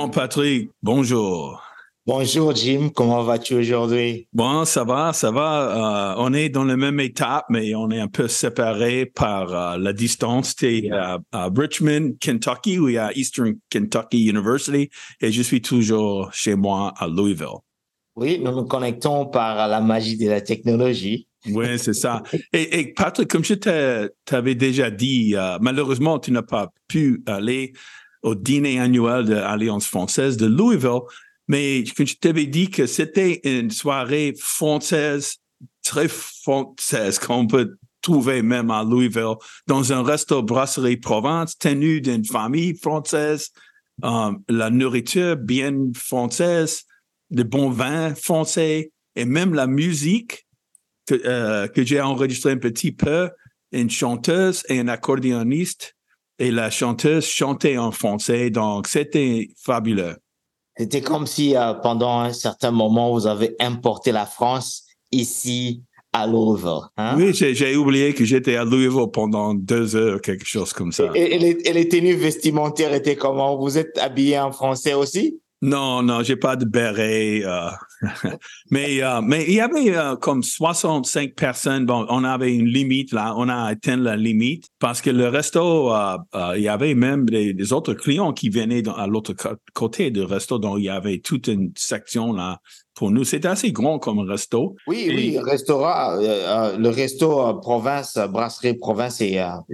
Bon, Patrick, bonjour. Bonjour Jim, comment vas-tu aujourd'hui? Bon, ça va, ça va. Euh, on est dans la même étape, mais on est un peu séparés par euh, la distance. Tu es à, Richmond, Kentucky, ou à Eastern Kentucky University, et je suis toujours chez moi à Louisville. Oui, nous nous connectons par la magie de la technologie. Oui, c'est ça. Et, Patrick, comme je t'avais déjà dit, euh, malheureusement, tu n'as pas pu aller au dîner annuel de l'Alliance française de Louisville, mais je t'avais dit que c'était une soirée française, très française, qu'on peut trouver même à Louisville, dans un resto brasserie Provence, tenu d'une famille française, euh, la nourriture bien française, de bons vins français et même la musique que, euh, que j'ai enregistré un petit peu, une chanteuse et un accordéoniste et la chanteuse chantait en français, donc c'était fabuleux. C'était comme si euh, pendant un certain moment, vous avez importé la France ici à Louisville. Hein? Oui, j'ai oublié que j'étais à Louisville pendant deux heures, quelque chose comme ça. Et, les, et les tenues vestimentaires étaient comment? Vous êtes habillé en français aussi? Non, non, j'ai pas de béret. Euh, mais, euh, mais il y avait euh, comme 65 personnes. Bon, on avait une limite là. On a atteint la limite parce que le resto, il y avait même des, autres clients qui venaient à l'autre côté du resto. Donc, il y avait toute une section là pour nous. C'est assez grand comme resto. Oui, oui, restaurant, euh, euh, le resto euh, province, brasserie province,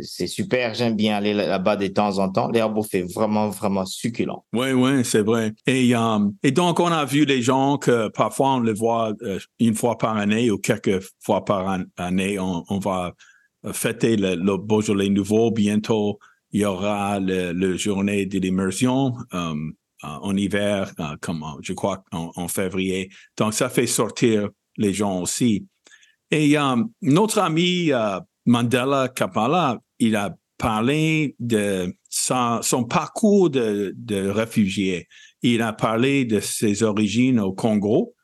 c'est super. J'aime bien aller là-bas de temps en temps. L'herbe fait vraiment, vraiment succulent. Oui, oui, c'est vrai. Et, et donc, on a vu les gens que parfois on les voit une fois par année ou quelques fois par année. On, va fêter le, le Beaujolais nouveau bientôt. Il y aura le, journée de l'immersion en hiver, euh, comme je crois en, février. Donc, ça fait sortir les gens aussi. Et euh, notre ami euh, Mandela Kapala, il a parlé de son, parcours de, réfugié. Il a parlé de ses origines au Congo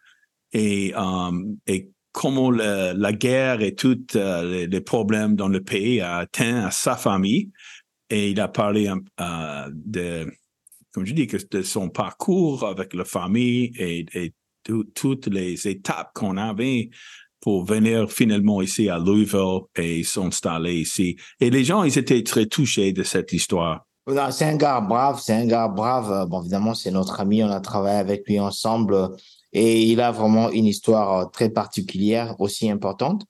et, comment la guerre et tous les, problèmes dans le pays a atteint sa famille. Et il a parlé de comme je dis, que de son parcours avec la famille et, toutes les étapes qu'on avait pour venir finalement ici à Louisville et s'installer ici. Et les gens, ils étaient très touchés de cette histoire. C'est un gars brave, c'est un gars brave. Bon, évidemment, c'est notre ami, on a travaillé avec lui ensemble et il a vraiment une histoire très particulière, aussi importante,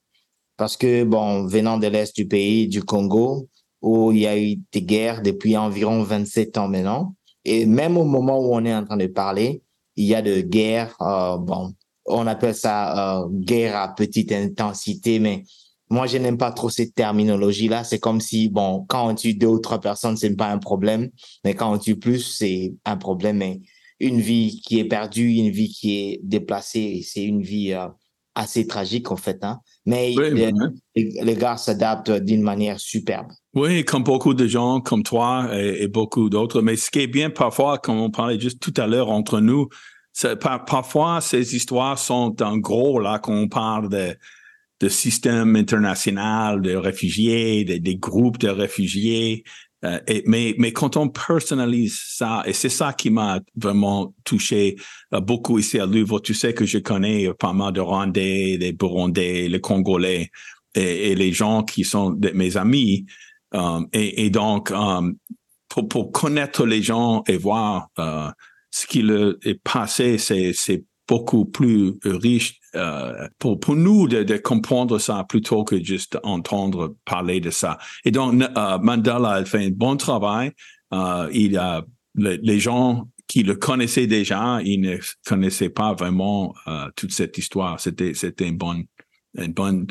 parce que, bon, venant de l'Est du pays, du Congo, où il y a eu des guerres depuis environ 27 ans maintenant, et même au moment où on est en train de parler, il y a de guerres, euh, bon, on appelle ça euh, guerre à petite intensité, mais moi, je n'aime pas trop cette terminologie-là. C'est comme si, bon, quand on tue deux ou trois personnes, c'est pas un problème, mais quand on tue plus, c'est un problème. Mais une vie qui est perdue, une vie qui est déplacée, c'est une vie euh, assez tragique en fait. Hein? Mais les, gars s'adaptent d'une manière superbe. Oui, comme beaucoup de gens comme toi et, beaucoup d'autres. Mais ce qui est bien parfois, comme on parlait juste tout à l'heure entre nous, parfois ces histoires sont en gros là quand on parle de de système international de réfugiés, des groupes de réfugiés, euh, mais, mais quand on personnalise ça, et c'est ça qui m'a vraiment touché euh, beaucoup ici à Louvre, tu sais que je connais pas mal de Rwandais, des Burundais, les Congolais et, les gens qui sont mes amis. Euh, et, donc, pour, pour, connaître les gens et voir ce qui est passé, c'est beaucoup plus riche euh, pour, pour nous de, comprendre ça plutôt que juste entendre parler de ça. Et donc, euh, Mandela a fait un bon travail. Euh, il a les gens qui le connaissaient déjà, ils ne connaissaient pas vraiment toute cette histoire. C'était c'était une bonne une bonne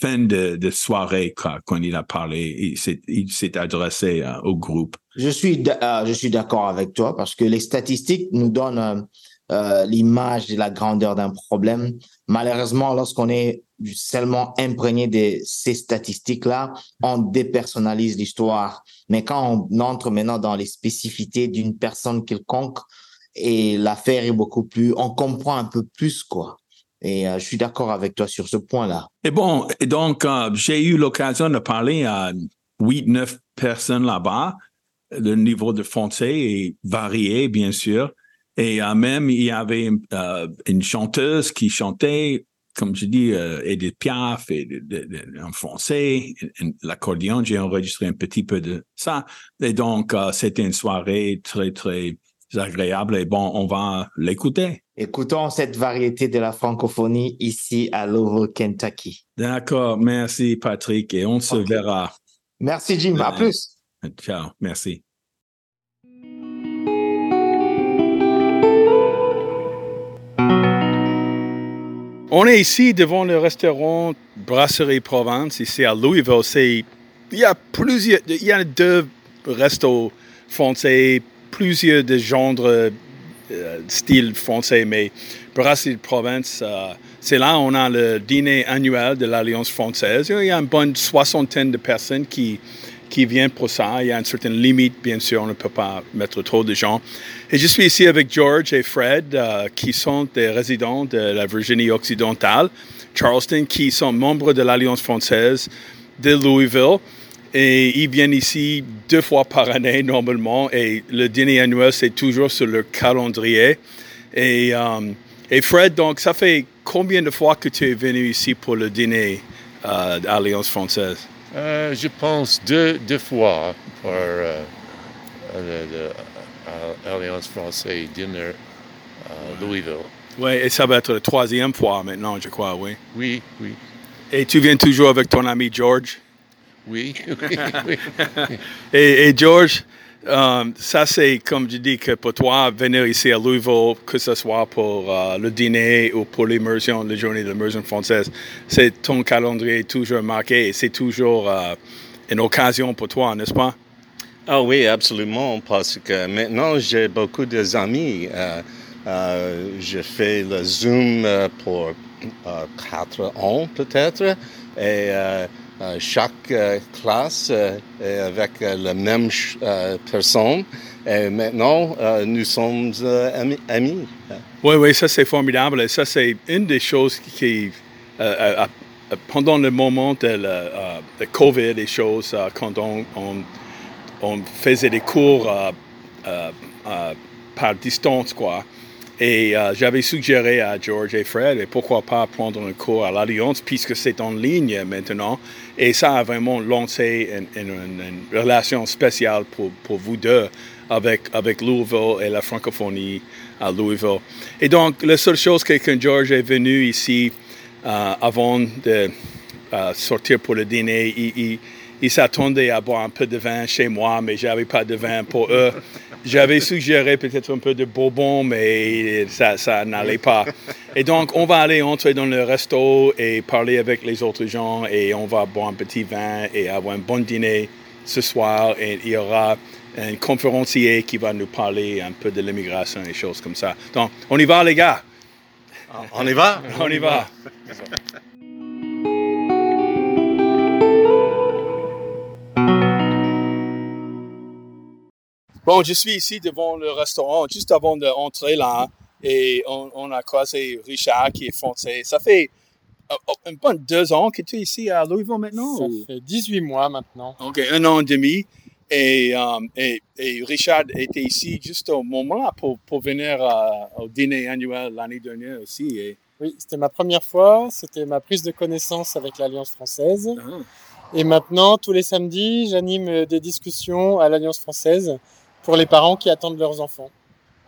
fin de, soirée quand, il a parlé. Il s'est adressé au groupe. Je suis, je suis d'accord avec toi parce que les statistiques nous donnent l'image de la grandeur d'un problème. Malheureusement, lorsqu'on est seulement imprégné de ces statistiques-là, on dépersonnalise l'histoire. Mais quand on entre maintenant dans les spécificités d'une personne quelconque, et l'affaire est beaucoup plus, on comprend un peu plus quoi. Et euh, je suis d'accord avec toi sur ce point-là. Et bon, et donc euh, j'ai eu l'occasion de parler à huit, neuf personnes là-bas. Le niveau de français est varié, bien sûr. Et euh, même, il y avait une chanteuse qui chantait comme je dis, euh, Edith Piaf et en français, l'accordéon, j'ai enregistré un petit peu de ça. Et donc, euh, c'était une soirée très, très agréable. Et bon, on va l'écouter. Écoutons cette variété de la francophonie ici à Louisville, Kentucky. D'accord. Merci, Patrick. Et on se verra. Merci, Jim. À plus. Ciao. Merci. On est ici devant le restaurant Brasserie Provence, ici à Louisville. C'est, il y a plusieurs, il y a deux restos français, plusieurs de genres, euh, style français, mais Brasserie Provence, euh, c'est là on a le dîner annuel de l'Alliance française. Il y a une bonne soixantaine de personnes qui, qui viennent pour ça. Il y a une certaine limite, bien sûr, on ne peut pas mettre trop de gens. Et je suis ici avec George et Fred, euh, qui sont des résidents de la Virginie occidentale, Charleston, qui sont membres de l'Alliance française de Louisville. Et ils viennent ici deux fois par année normalement. Et le dîner annuel, c'est toujours sur leur calendrier. Et, euh, et Fred, donc, ça fait combien de fois que tu es venu ici pour le dîner euh, de l'Alliance française? Euh, je pense deux, deux fois pour l'Alliance française Dinner à Louisville. Oui, et ça va être la troisième fois maintenant, je crois, oui. Oui, oui. Et tu viens toujours avec ton ami George? Oui, oui, oui. et, et, George, Um, ça, c'est comme je dis que pour toi, venir ici à Louisville, que ce soit pour uh, le dîner ou pour l'immersion, la journée de l'immersion française, c'est ton calendrier toujours marqué et c'est toujours uh, une occasion pour toi, n'est-ce pas? Ah oui, absolument, parce que maintenant j'ai beaucoup d'amis. Euh, euh, je fais le Zoom euh, pour quatre ans peut-être et euh, chaque euh, classe euh, avec la même personne. Et maintenant, nous sommes amis. Oui, oui, ça c'est formidable. Et ça c'est une des choses qui, pendant le moment de la COVID, des choses, quand on, on, faisait des cours par distance, quoi. Et euh, j'avais suggéré à George et Fred, et pourquoi pas prendre un cours à l'Alliance, puisque c'est en ligne maintenant. Et ça a vraiment lancé une, relation spéciale pour, pour, vous deux avec, avec Louisville et la francophonie à Louisville. Et donc, la seule chose que quand George est venu ici, euh, avant de euh, sortir pour le dîner, il ils s'attendaient à boire un peu de vin chez moi, mais j'avais pas de vin pour eux. J'avais suggéré peut-être un peu de bourbon, mais ça, ça n'allait pas. Et donc, on va aller entrer dans le resto et parler avec les autres gens et on va boire un petit vin et avoir un bon dîner ce soir. Et il y aura un conférencier qui va nous parler un peu de l'immigration et choses comme ça. Donc, on y va, les gars. On y va? On y va. Bon, je suis ici devant le restaurant, juste avant d'entrer là, et on, a croisé Richard qui est français. Ça fait euh, oh, un bon deux ans que tu es ici à Louisville maintenant? Ça fait 18 mois maintenant. OK, un an et demi. Et, et, Richard était ici juste au moment pour, pour venir euh, au dîner annuel l'année dernière aussi. Et... Oui, c'était ma première fois. C'était ma prise de connaissance avec l'Alliance française. Ah. Et maintenant, tous les samedis, j'anime des discussions à l'Alliance française pour les parents qui attendent leurs enfants.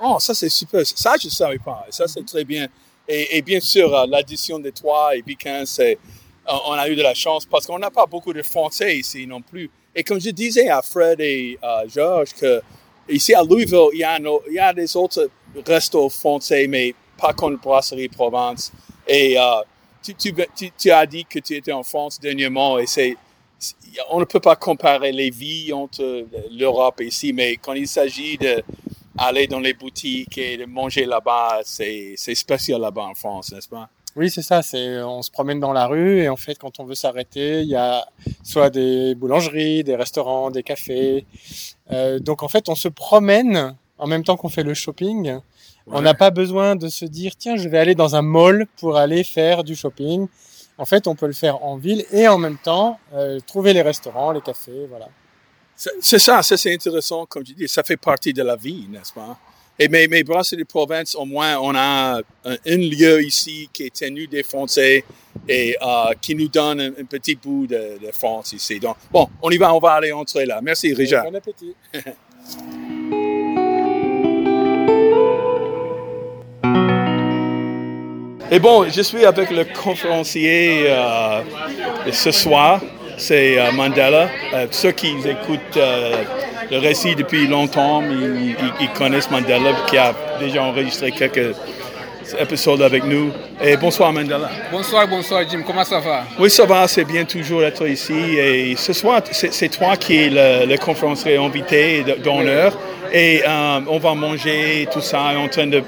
Oh, ça c'est super. Ça, je ne savais pas. Ça, c'est très bien. Et, bien sûr, euh, l'addition des trois et puis c'est, euh, on a eu de la chance parce qu'on n'a pas beaucoup de Français ici non plus. Et comme je disais à Fred et à euh, Georges, que ici à Louisville, il y, a il y a des autres restos français, mais pas comme Brasserie Provence. Et tu, tu, tu, as dit que tu étais en France dernièrement et c'est- on ne peut pas comparer les vies entre l'Europe et ici, mais quand il s'agit de aller dans les boutiques et de manger là-bas, c'est, spécial là-bas en France, n'est-ce pas? Oui, c'est ça. C'est, on se promène dans la rue et en fait, quand on veut s'arrêter, il y a soit des boulangeries, des restaurants, des cafés. Euh, donc en fait, on se promène en même temps qu'on fait le shopping. On n'a pas besoin de se dire tiens, je vais aller dans un mall pour aller faire du shopping. En fait, on peut le faire en ville et en même temps euh, trouver les restaurants, les cafés, voilà. C'est ça, ça c'est intéressant, comme tu dis, ça fait partie de la vie, n'est-ce pas? Et mes, mes brasseries de province, au moins, on a un, un lieu ici qui est tenu des Français et euh, qui nous donne un, un petit bout de, de France ici. Donc, bon, on y va, on va aller entrer là. Merci, Richard. Bon appétit. Et bon, je suis avec le conférencier euh, ce soir, c'est euh, Mandela. Euh, ceux qui écoutent le récit depuis longtemps, ils, connaissent Mandela, qui a déjà enregistré quelques épisodes avec nous. Et bonsoir Mandela. Bonsoir, bonsoir Jim, comment ça va? Oui, ça va, c'est bien toujours d'être ici. Et ce soir, c'est toi qui es le, le conférencier invité d'honneur. Et euh, on va manger tout ça, en train de,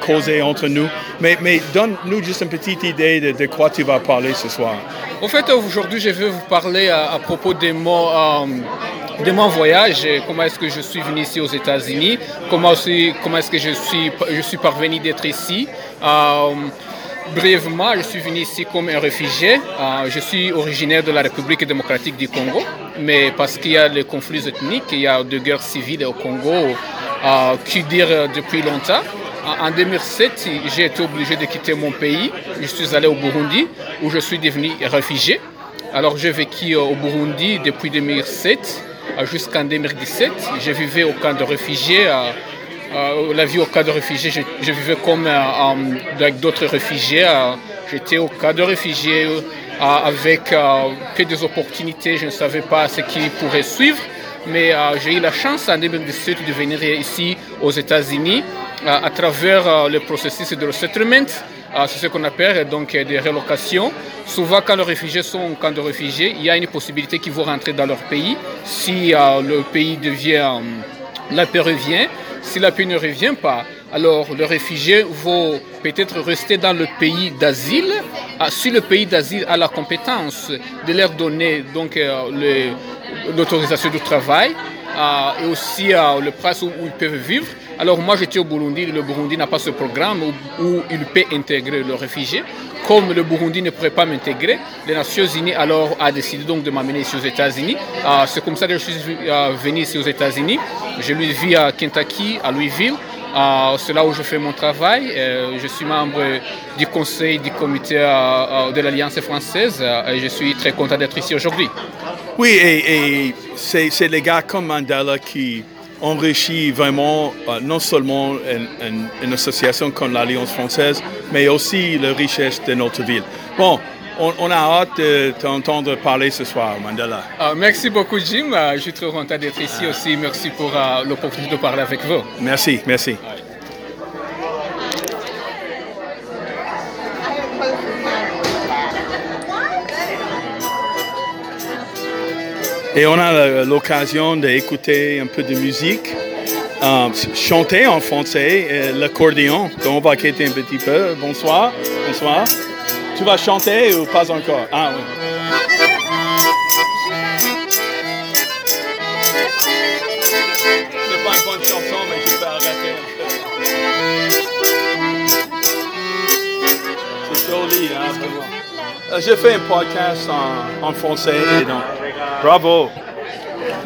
causer entre nous. Mais, donne-nous juste une petite idée de, quoi tu vas parler ce soir. Au fait, aujourd'hui, je veux vous parler à, propos de mon, euh, voyage, comment est-ce que je suis venu ici aux États-Unis, comment, comment est-ce que je suis, je suis parvenu d'être ici. Euh, brièvement, je suis venu ici comme un réfugié. Euh, je suis originaire de la République démocratique du Congo, mais parce qu'il y a les conflits ethniques, il y a des guerres civiles au Congo euh, qui durent depuis longtemps. En en 2007, j'ai été obligé de quitter mon pays. Je suis allé au Burundi, où je suis devenu réfugié. Alors, j'ai vécu euh, au Burundi depuis 2007 euh, jusqu'en 2017. Je vivais au camp de réfugiés. Euh, la vie au cas de réfugiés, je, vivais comme euh, avec d'autres réfugiés. euh, J'étais au cas de réfugiés euh, avec que des opportunités. Je ne savais pas ce qui pourrait suivre. Mais j'ai eu la chance en 2017 de venir ici aux États-Unis à travers le processus de resettlement. C'est ce qu'on appelle donc des relocations. Souvent, quand les réfugiés sont en camp de réfugiés, il y a une possibilité qu'ils vont rentrer dans leur pays si le pays devient la paix revient. Si la paix ne revient pas, alors les réfugiés vont peut-être rester dans le pays d'asile. Ah, Si le pays d'asile a la compétence de leur donner donc euh, le- l'autorisation du travail euh, et aussi euh, le place où ils peuvent vivre. Alors moi j'étais au Burundi, le Burundi n'a pas ce programme où, il peut intégrer le réfugié. Comme le Burundi ne pourrait pas m'intégrer, les Nations Unies alors a décidé donc de m'amener ici aux États-Unis. Euh, C'est comme ça que je suis euh, venu ici aux États-Unis. Je vis à Kentucky, à Louisville. Euh, C'est là où je fais mon travail. Euh, je suis membre du conseil du comité de l'Alliance française et je suis très content d'être ici aujourd'hui. Oui, et, et c'est les gars comme Mandela qui enrichit vraiment euh, non seulement une, une- une association comme l'Alliance française, mais aussi la richesse de notre ville. Bon, on, on a hâte de t'entendre parler ce soir, Mandela. Euh, merci beaucoup Jim. Euh, je suis très content d'être ici aussi. Merci pour euh, l'opportunité de parler avec vous. Merci, merci. Et on a l'occasion d'écouter un peu de musique, euh, chanter en français, euh, l'accordéon. Donc on va quitter un petit peu. Bonsoir, bonsoir. Tu vas chanter ou pas encore? Ah oui. C'est pas une bonne chanson, mais je vais arrêter un peu. C'est joli, hein, vraiment. Euh, J'ai fait un podcast en, français, donc, bravo.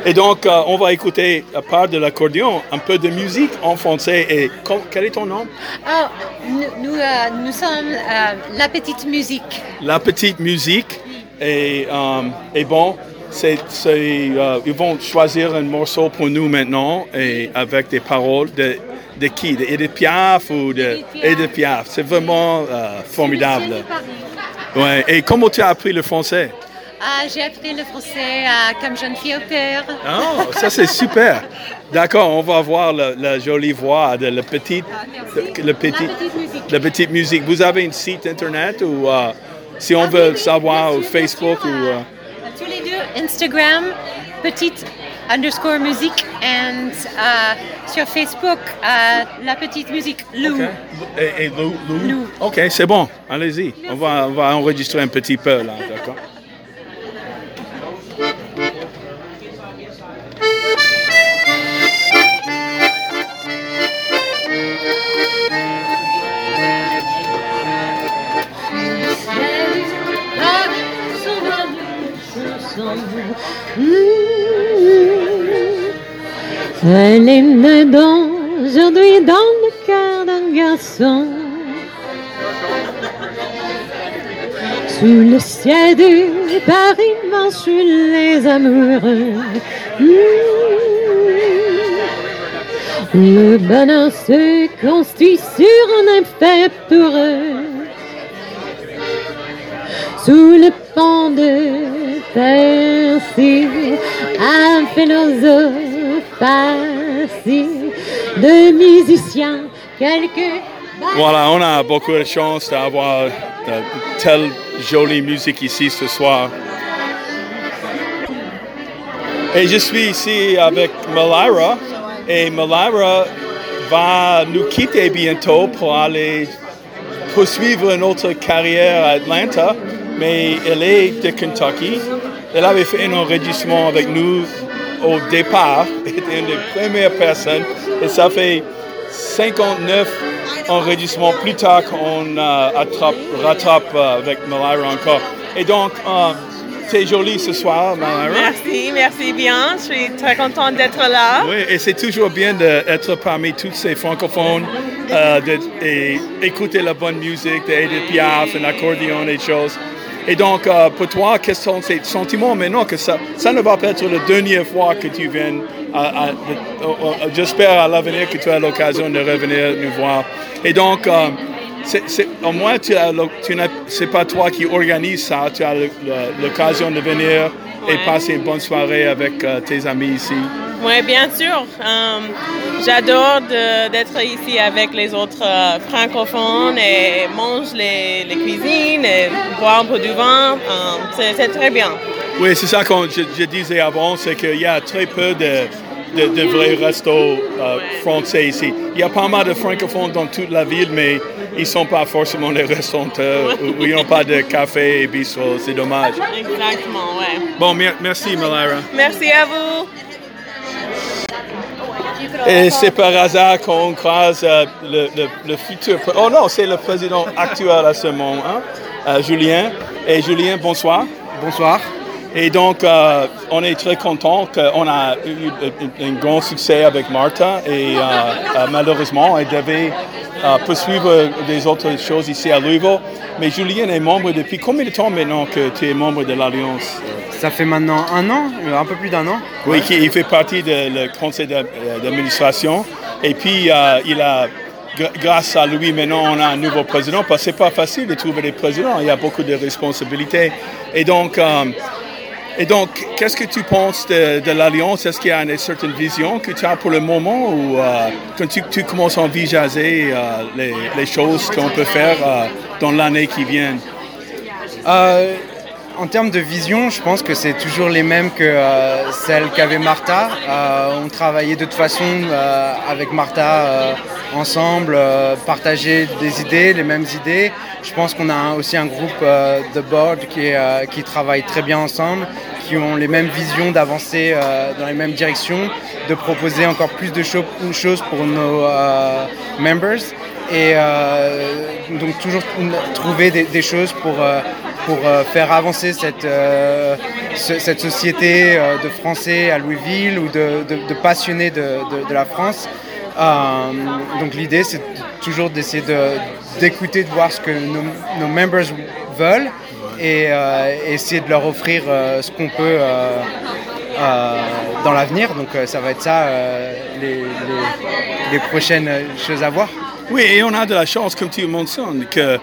Et donc, euh, on va écouter, à part de l'accordéon, un peu de musique en français. Et quel est ton nom? Ah, nous, nous, euh, nous sommes euh, la petite musique. La petite musique. Et, et bon, c'est, ils vont choisir un morceau pour nous maintenant, et avec des paroles de, de qui? De Edith Piaf ou de Edith Piaf. C'est vraiment formidable. Ouais. Et comment tu as appris le français? Ah, j'ai appris le français euh, comme jeune fille au père. Oh, ça c'est super. D'accord, on va voir la, la jolie voix de la petite, Ah, le petit, La petite musique. la petite musique. Vous avez un site internet ou euh, si on veut savoir au Facebook ou... euh, Tous les deux, Instagram, petite underscore musique, and euh, sur Facebook, euh, la petite musique Lou. Ok. Et, et Lou, Lou? Lou. OK, c'est bon. Allez-y. On va, on va enregistrer un petit peu, là. D'accord? C'est l'hymne d'aujourd'hui dans le cœur d'un garçon. Sous le ciel du Paris marchent les amoureux. Le bonheur se construit sur un effet pour eux. Sous le pont de Percy, un philosophe Voilà, on a beaucoup de chance d'avoir telle jolie musique ici ce soir. Et je suis ici avec Malira et Malira va nous quitter bientôt pour aller poursuivre notre carrière à Atlanta, mais elle est de Kentucky. Elle avait fait un enregistrement avec nous au départ, était une des premières personnes, et ça fait 59 enregistrements plus tard qu'on euh, attrape, rattrape euh, avec Malira encore. Et donc, euh, c'est joli ce soir, Malira. Merci, merci bien. Je suis très contente d'être là. Oui, et c'est toujours bien d'être parmi tous ces francophones, d'écouter la bonne musique, d'Edith Piaf, un accordéon et choses. Et donc, euh, pour toi, quels sont tes sentiments maintenant que ça, ça ne va pas être la dernière fois que tu viens à- à- de- J'espère à l'avenir que tu as l'occasion de revenir nous voir. Et donc, euh, c'est- au moins, tu as tu c'est pas toi qui organise ça, tu as l'occasion de venir et passer une bonne soirée avec euh, tes amis ici. Oui, bien sûr. Euh, J'adore d'être ici avec les autres euh, francophones et manger les, les cuisines et boire un peu du vin. Euh, c'est- très bien. Oui, c'est ça que je, je disais avant, c'est qu'il y a très peu de, de, de vrais restos euh, français ici. Il y a pas mal de francophones dans toute la ville, mais ils ne sont pas forcément les restaurateurs ou ils n'ont pas de café et bistrot. C'est dommage. Exactement, ouais. Bon, mer- merci, Malira. Merci à vous. Et c'est par hasard qu'on croise euh, le, le- le futur. Oh non, c'est le président actuel à ce moment, hein, euh, Julien. Et Julien, bonsoir. Bonsoir. Et donc, euh, on est très content qu'on a eu un, un grand succès avec Martha et euh, euh, malheureusement, elle devait euh, poursuivre des autres choses ici à Louisville. Mais Julien est membre depuis combien de temps maintenant que tu es membre de l'Alliance? Ça fait maintenant un an, euh, un peu plus d'un an. Oui, il fait partie du conseil d'a- euh, d'administration. Et puis, euh, il a, gr- grâce à lui, maintenant, on a un nouveau président. Parce que c'est pas facile de trouver des présidents. Il y a beaucoup de responsabilités. Et donc, euh, et donc qu'est-ce que tu penses de, de l'Alliance? Est-ce qu'il y a une certaine vision que tu as pour le moment ou euh, quand tu, tu commences à envisager euh, les, les choses qu'on peut faire euh, dans l'année qui vient? En termes de vision, je pense que c'est toujours les mêmes que euh, celles qu'avait Martha. Euh, on travaillait de toute façon euh, avec Martha ensemble, partager des idées, les mêmes idées. Je pense qu'on a aussi un groupe de board qui, travaille très bien ensemble, qui ont les mêmes visions d'avancer dans les mêmes directions, de proposer encore plus de cho- choses pour nos members et donc toujours trouver des, choses pour, pour euh, faire avancer cette, euh, société euh, de Français à Louisville ou de, passionnés de, la France. Donc l'idée c'est toujours d'essayer de- d'écouter, de, voir ce que nos, nos members veulent et essayer de leur offrir ce qu'on peut dans l'avenir. Donc ça va être ça les prochaines choses à voir. Oui, et on a de la chance, comme tu mentionnes, que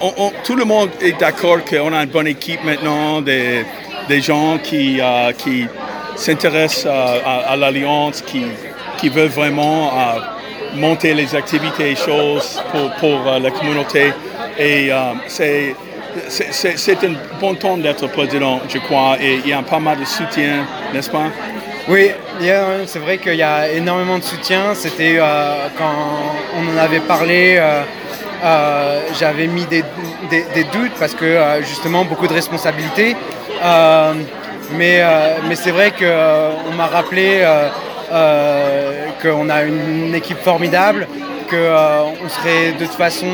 on- on- tout le monde est d'accord qu'on a une bonne équipe maintenant, des, gens qui, euh, qui s'intéressent à, l'Alliance, qui, veulent vraiment euh, monter les activités et choses pour, euh, la communauté. Et c'est c'est- un bon temps d'être président, je crois, et il y a pas mal de soutien, n'est-ce pas? Oui, c'est vrai qu'il y a énormément de soutien. C'était quand on en avait parlé, euh, j'avais mis des, des- doutes parce que euh, justement beaucoup de responsabilités. Euh, mais mais c'est vrai qu'on m'a rappelé qu'on a une équipe formidable, que on serait de toute façon,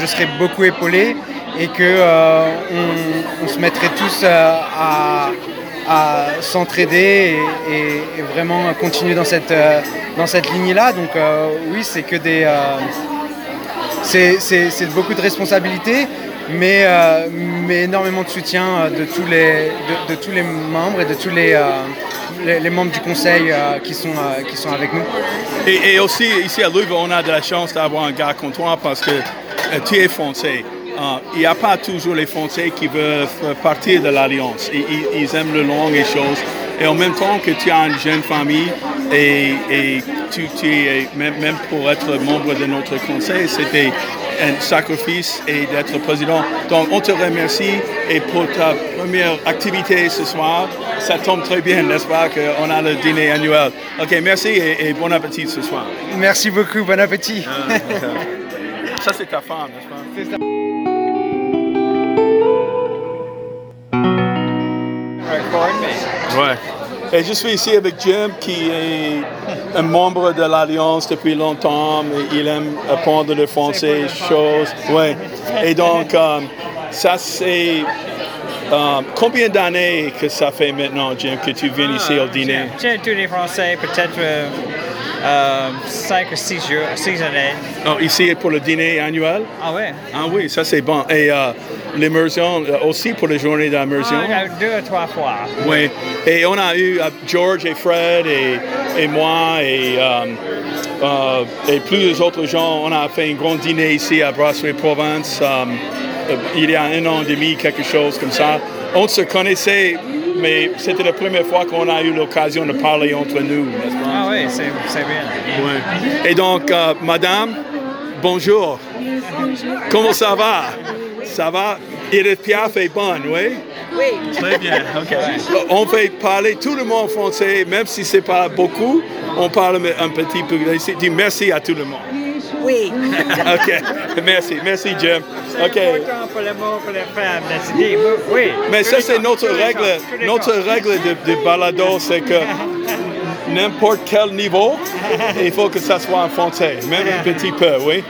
je serais beaucoup épaulé et que on, se mettrait tous à s'entraider et, vraiment continuer dans cette, cette ligne-là. Donc oui, c'est que des... c'est, beaucoup de responsabilités, mais, euh, mais énormément de soutien euh, de tous les, de, tous les membres et de tous les, euh, les, membres du conseil qui, sont, qui sont avec nous. Et, aussi, ici à Louisville, on a de la chance d'avoir un gars comme toi parce que tu es français. Il n'y a pas toujours les Français qui veulent partie de l'Alliance. Ils aiment le langue et choses. Et en même temps que tu as une jeune famille et, et tu, tu es, même, même pour être membre de notre conseil, c'était un sacrifice et d'être président. Donc, on te remercie et pour ta première activité ce soir, ça tombe très bien, n'est-ce pas, qu'on a le dîner annuel. OK, merci et, et bon appétit ce soir. Merci beaucoup, bon appétit. Ça, c'est ta femme, n'est-ce pas? Ouais. Et je suis ici avec Jim, qui est un membre de l'Alliance depuis longtemps, mais il aime apprendre le français, choses. Ouais. Et donc, euh, ça, c'est. euh, combien d'années que ça fait maintenant, Jim, que tu viens ici au dîner? J'ai tous les Français, peut-être 5 ou 6 jours, 6 années. Oh, ici pour le dîner annuel? Ah ouais? Ah oui, ça c'est bon. Et euh, l'immersion euh, aussi pour les journées d'immersion? Ah, deux ou trois fois. Oui, et on a eu euh, George et Fred et, et moi et, euh, euh, et plusieurs autres gens. On a fait un grand dîner ici à Brasserie Provence euh, euh, il y a un an et demi, quelque chose comme ça. On se connaissait, mais c'était la première fois qu'on a eu l'occasion de parler entre nous. Ah oui, c'est c'est bien. Ouais. Et donc, euh, madame, bonjour. Comment ça va? Ça va? Edith Piaf est bonne, oui? Oui. Très bien, OK. On fait parler tout le monde français, même si c'est pas beaucoup, on parle un petit peu. Dis merci à tout le monde. Oui. OK. Merci, merci, Jim. OK. C'est important pour le mot pour les femmes, c'est dit, oui. Mais ça, c'est notre règle, notre règle de, de balado, c'est que n'importe quel niveau, il faut que ça soit en français, même un petit peu, oui?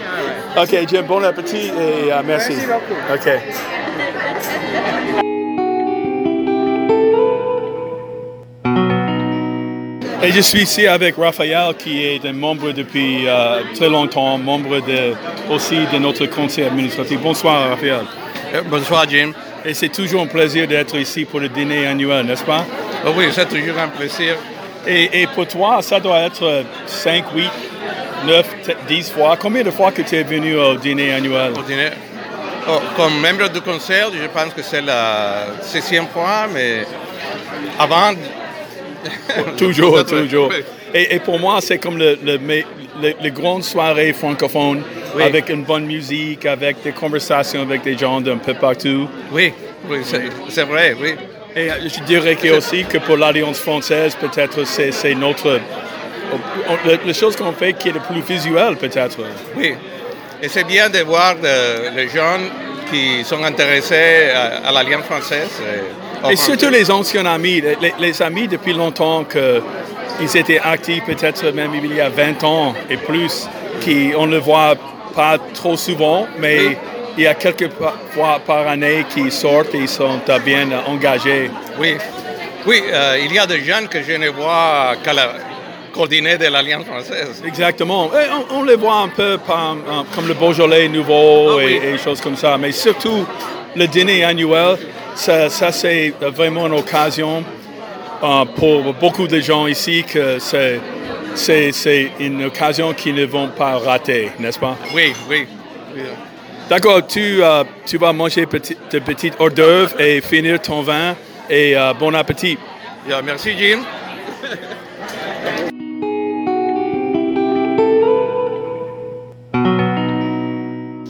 OK, Jim, bon appétit et euh, merci. Merci beaucoup. OK. Et je suis ici avec Raphaël, qui est un membre depuis euh, très longtemps, membre de, aussi de notre conseil administratif. Bonsoir, Raphaël. Bonsoir, Jim. Et c'est toujours un plaisir d'être ici pour le dîner annuel, n'est-ce pas? Oh oui, c'est toujours un plaisir. Et, et pour toi, ça doit être 5, 8, 9, 10 fois. Combien de fois que tu es venu au dîner annuel? Au dîner? Oh, comme membre du conseil, je pense que c'est la sixième fois, mais avant. toujours, toujours. Et, et pour moi, c'est comme le, le, me- le- les grandes soirées francophones Oui. avec une bonne musique, avec des conversations avec des gens d'un peu partout. Oui, oui, c'est vrai, oui. Et euh, je dirais que aussi que pour l'Alliance française, peut-être c'est notre. on- la, chose qu'on fait qui est le plus visuel, peut-être. Oui. Et c'est bien de voir de- les gens qui sont intéressés à, à l'Alliance française. Et, Et surtout les anciens amis, les, les amis depuis longtemps qu'ils étaient actifs, peut-être même il y a 20 ans et plus, qui on ne voit pas trop souvent, mais il y a quelques fois par année qui sortent et ils sont bien engagés. Oui, oui euh, il y a des gens que je ne vois qu'à la coordonnée de l'Alliance française. Exactement. Et on, on les voit un peu par- euh, comme le Beaujolais nouveau Ah et, oui. et choses comme ça, mais surtout le dîner annuel, ça, ça, c'est vraiment une occasion euh, pour beaucoup de gens ici que c'est, c'est, c'est une occasion qu'ils ne vont pas rater, n'est-ce pas? Oui, oui. oui. D'accord, tu, euh, tu vas manger petit, de petites hors d'œuvre et finir ton vin et euh, bon appétit. Yeah, merci, Jim.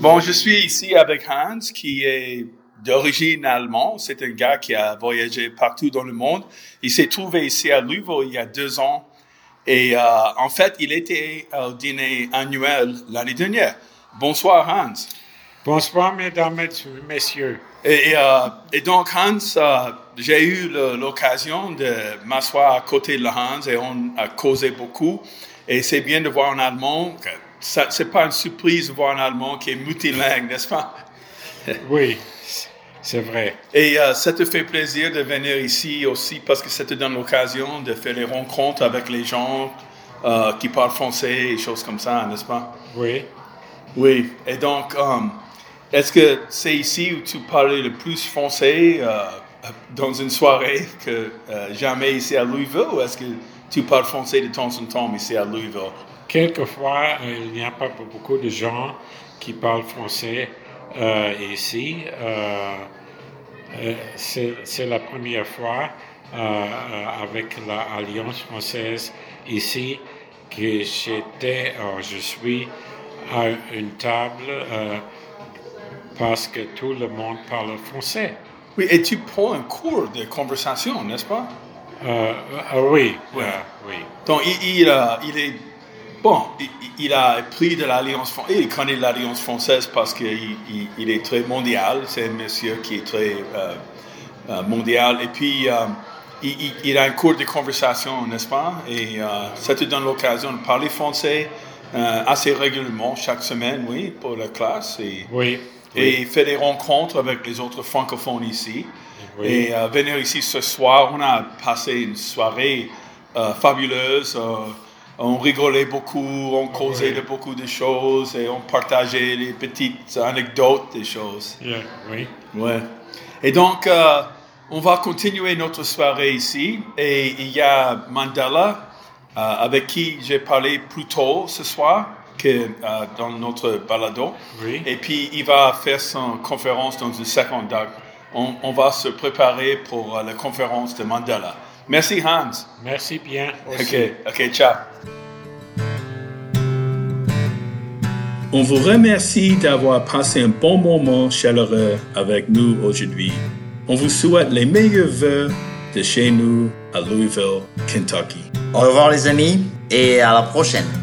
Bon, je suis ici avec Hans, qui est d'origine allemande. C'est un gars qui a voyagé partout dans le monde. Il s'est trouvé ici à Louisville il y a deux ans. Et euh, en fait, il était au dîner annuel l'année dernière. Bonsoir Hans. Bonsoir mesdames et messieurs. Et, euh, et donc Hans, euh, j'ai eu l'occasion de m'asseoir à côté de Hans et on a causé beaucoup. Et c'est bien de voir un Allemand. ça- C'est pas une surprise de voir un Allemand qui est multilingue, n'est-ce pas? Oui, c'est vrai. Et euh, ça te fait plaisir de venir ici aussi parce que ça te donne l'occasion de faire des rencontres avec les gens euh, qui parlent français et choses comme ça, n'est-ce pas? Oui. Oui. Et donc, euh, est-ce que c'est ici où tu parlais le plus français euh, dans une soirée que jamais ici à Louisville ou est-ce que tu parles français de temps en temps ici à Louisville? Quelquefois, il n'y a pas beaucoup de gens qui parlent français ici. Euh, euh, c'est la première fois euh, euh, avec l'Alliance française ici que j'étais, euh, je suis à une table euh, parce que tout le monde parle français. Oui, et tu prends un cours de conversation, n'est-ce pas? Euh, euh, oui, euh, oui. Donc, il, il, euh, il est. Bon, il, a appris de l'Alliance française. Il connaît l'Alliance française parce qu'il il, il est très mondial. C'est un monsieur qui est très euh, euh, mondial. Et puis, euh, il, a un cours de conversation, n'est-ce pas? Et euh, ça te donne l'occasion de parler français assez régulièrement, chaque semaine, oui, pour la classe. Et, Oui. et faire des rencontres avec les autres francophones ici. Oui. Et venir ici ce soir, on a passé une soirée fabuleuse. On rigolait beaucoup, on causait de beaucoup de choses et on partageait les petites anecdotes des choses. Yeah, oui. Ouais. Et donc, euh, on va continuer notre soirée ici. Et il y a Mandela, euh, avec qui j'ai parlé plus tôt ce soir que euh, dans notre balado. Oui. Et puis, il va faire son conférence dans une seconde. On, on va se préparer pour la conférence de Mandela. Merci, Hans. Merci bien aussi. OK, OK, ciao. On vous remercie d'avoir passé un bon moment chaleureux avec nous aujourd'hui. On vous souhaite les meilleurs vœux de chez nous à Louisville, Kentucky. Au revoir les amis et à la prochaine.